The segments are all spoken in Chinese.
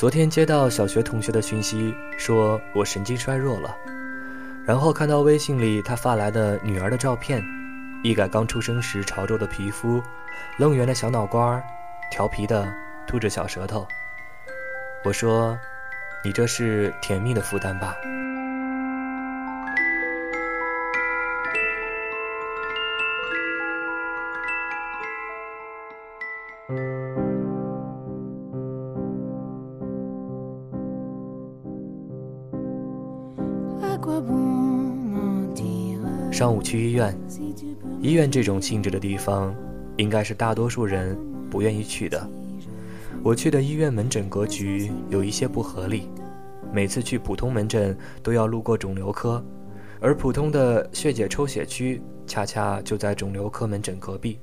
昨天接到小学同学的讯息，说我神经衰弱了。然后看到微信里他发来的女儿的照片，一改刚出生时潮皱的皮肤，愣圆的小脑瓜，调皮的吐着小舌头。我说：“你这是甜蜜的负担吧？”去医院，医院这种性质的地方，应该是大多数人不愿意去的。我去的医院门诊格局有一些不合理，每次去普通门诊都要路过肿瘤科，而普通的血检抽血区恰恰就在肿瘤科门诊隔壁。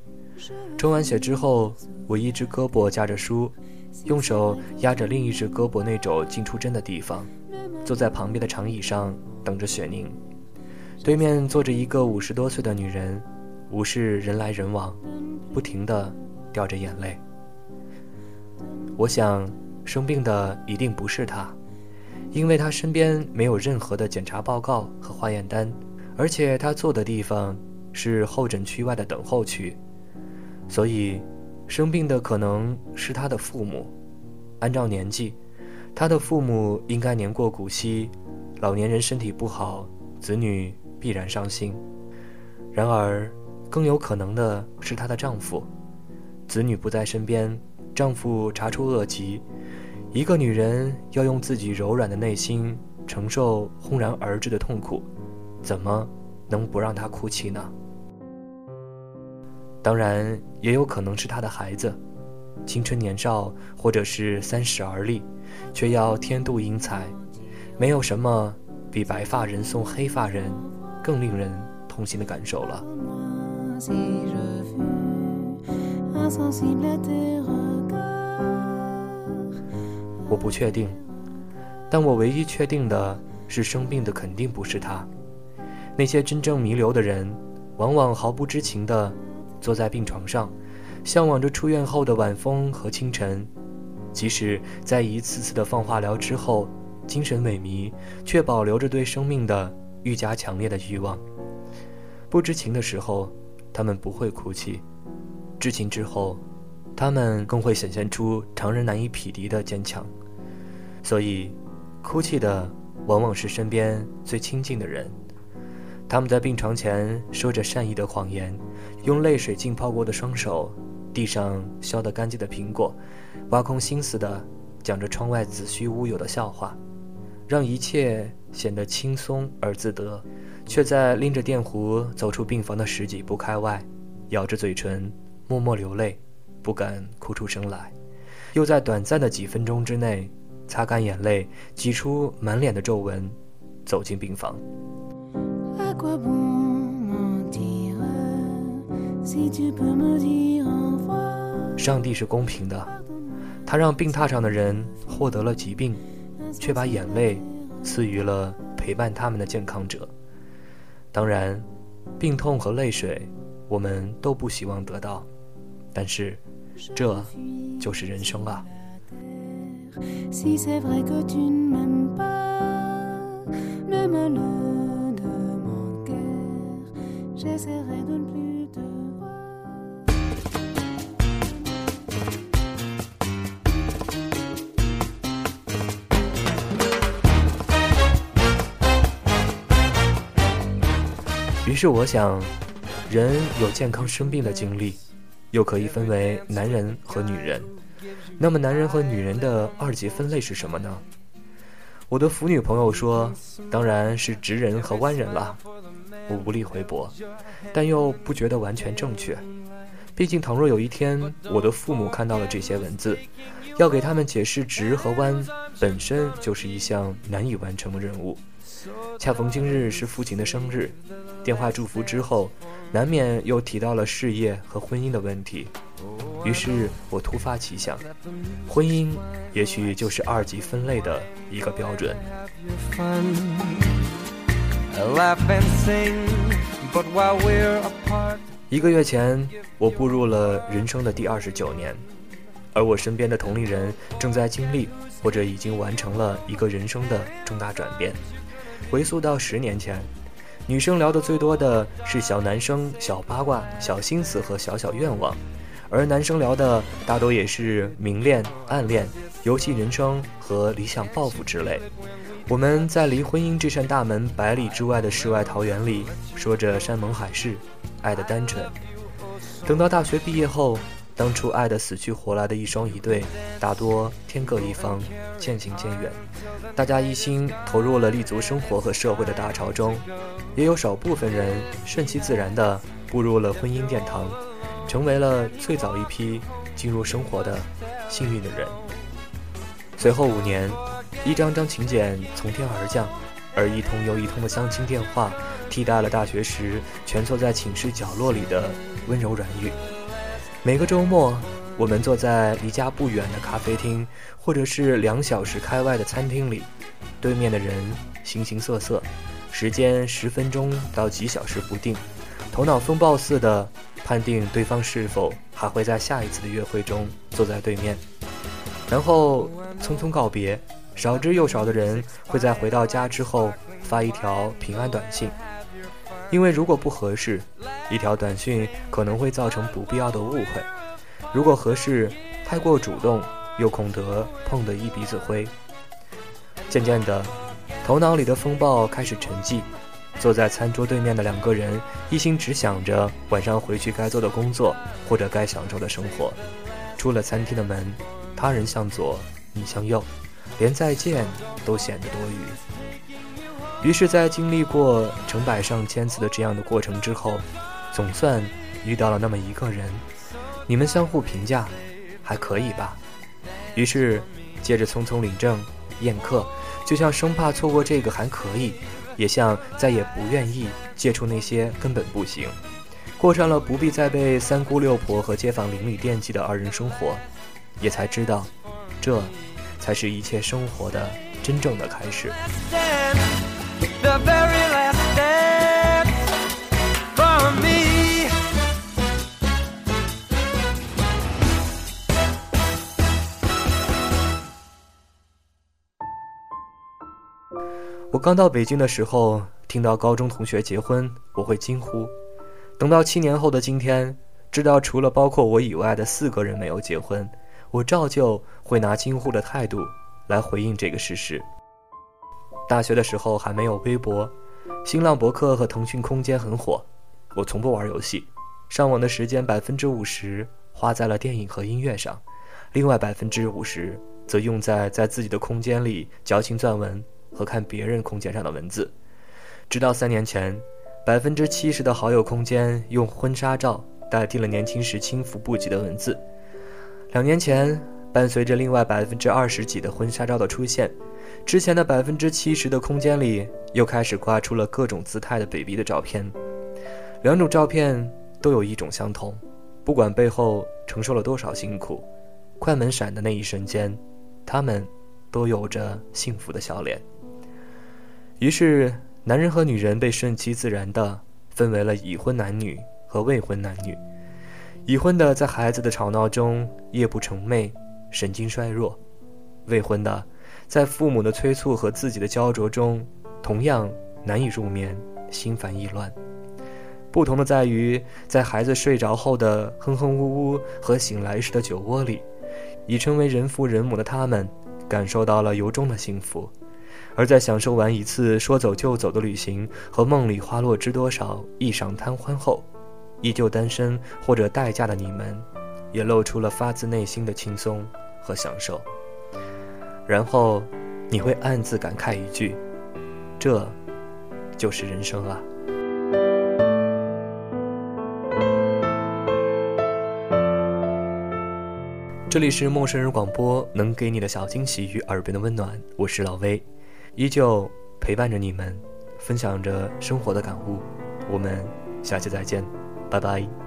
抽完血之后，我一只胳膊夹着书，用手压着另一只胳膊那肘进出针的地方，坐在旁边的长椅上等着血凝。对面坐着一个五十多岁的女人，无视人来人往，不停地掉着眼泪。我想，生病的一定不是她，因为她身边没有任何的检查报告和化验单，而且她坐的地方是候诊区外的等候区，所以，生病的可能是她的父母。按照年纪，她的父母应该年过古稀，老年人身体不好，子女。必然伤心。然而，更有可能的是她的丈夫，子女不在身边，丈夫查出恶疾，一个女人要用自己柔软的内心承受轰然而至的痛苦，怎么能不让她哭泣呢？当然，也有可能是她的孩子，青春年少，或者是三十而立，却要天妒英才。没有什么比白发人送黑发人。更令人痛心的感受了。我不确定，但我唯一确定的是，生病的肯定不是他。那些真正弥留的人，往往毫不知情的坐在病床上，向往着出院后的晚风和清晨。即使在一次次的放化疗之后，精神萎靡，却保留着对生命的。愈加强烈的欲望。不知情的时候，他们不会哭泣；知情之后，他们更会显现出常人难以匹敌的坚强。所以，哭泣的往往是身边最亲近的人。他们在病床前说着善意的谎言，用泪水浸泡过的双手，地上削得干净的苹果，挖空心思的讲着窗外子虚乌有的笑话。让一切显得轻松而自得，却在拎着电壶走出病房的十几步开外，咬着嘴唇，默默流泪，不敢哭出声来，又在短暂的几分钟之内擦干眼泪，挤出满脸的皱纹，走进病房。上帝是公平的，他让病榻上的人获得了疾病。却把眼泪赐予了陪伴他们的健康者。当然，病痛和泪水，我们都不希望得到，但是，这就是人生啊。是我想，人有健康生病的经历，又可以分为男人和女人。那么，男人和女人的二级分类是什么呢？我的腐女朋友说，当然是直人和弯人了。我无力回驳，但又不觉得完全正确。毕竟，倘若有一天我的父母看到了这些文字，要给他们解释直和弯，本身就是一项难以完成的任务。恰逢今日是父亲的生日，电话祝福之后，难免又提到了事业和婚姻的问题。于是我突发奇想，婚姻也许就是二级分类的一个标准。一个月前，我步入了人生的第二十九年，而我身边的同龄人正在经历或者已经完成了一个人生的重大转变。回溯到十年前，女生聊的最多的是小男生、小八卦、小心思和小小愿望，而男生聊的大多也是明恋、暗恋、游戏人生和理想抱负之类。我们在离婚姻这扇大门百里之外的世外桃源里，说着山盟海誓，爱的单纯。等到大学毕业后，当初爱得死去活来的一双一对，大多天各一方，渐行渐远。大家一心投入了立足生活和社会的大潮中，也有少部分人顺其自然地步入了婚姻殿堂，成为了最早一批进入生活的幸运的人。随后五年，一张张请柬从天而降，而一通又一通的相亲电话，替代了大学时蜷缩在寝室角落里的温柔软语。每个周末，我们坐在离家不远的咖啡厅，或者是两小时开外的餐厅里，对面的人形形色色，时间十分钟到几小时不定，头脑风暴似的判定对方是否还会在下一次的约会中坐在对面，然后匆匆告别。少之又少的人会在回到家之后发一条平安短信。因为如果不合适，一条短信可能会造成不必要的误会；如果合适，太过主动又恐得碰得一鼻子灰。渐渐的，头脑里的风暴开始沉寂，坐在餐桌对面的两个人一心只想着晚上回去该做的工作或者该享受的生活。出了餐厅的门，他人向左，你向右，连再见都显得多余。于是，在经历过成百上千次的这样的过程之后，总算遇到了那么一个人，你们相互评价，还可以吧？于是，接着匆匆领证、宴客，就像生怕错过这个还可以，也像再也不愿意接触那些根本不行，过上了不必再被三姑六婆和街坊邻里惦记的二人生活，也才知道，这才是一切生活的真正的开始。我刚到北京的时候，听到高中同学结婚，我会惊呼；等到七年后的今天，知道除了包括我以外的四个人没有结婚，我照旧会拿惊呼的态度来回应这个事实。大学的时候还没有微博，新浪博客和腾讯空间很火。我从不玩游戏，上网的时间百分之五十花在了电影和音乐上，另外百分之五十则用在在自己的空间里矫情撰文和看别人空间上的文字。直到三年前，百分之七十的好友空间用婚纱照代替了年轻时轻浮不羁的文字。两年前，伴随着另外百分之二十几的婚纱照的出现。之前的百分之七十的空间里，又开始挂出了各种姿态的 baby 的照片。两种照片都有一种相同，不管背后承受了多少辛苦，快门闪的那一瞬间，他们都有着幸福的笑脸。于是，男人和女人被顺其自然的分为了已婚男女和未婚男女。已婚的在孩子的吵闹中夜不成寐，神经衰弱；未婚的。在父母的催促和自己的焦灼中，同样难以入眠，心烦意乱。不同的在于，在孩子睡着后的哼哼呜呜和醒来时的酒窝里，已成为人父人母的他们，感受到了由衷的幸福；而在享受完一次说走就走的旅行和梦里花落知多少一晌贪欢后，依旧单身或者待嫁的你们，也露出了发自内心的轻松和享受。然后，你会暗自感慨一句：“这，就是人生啊。”这里是陌生人广播，能给你的小惊喜与耳边的温暖，我是老威，依旧陪伴着你们，分享着生活的感悟。我们下期再见，拜拜。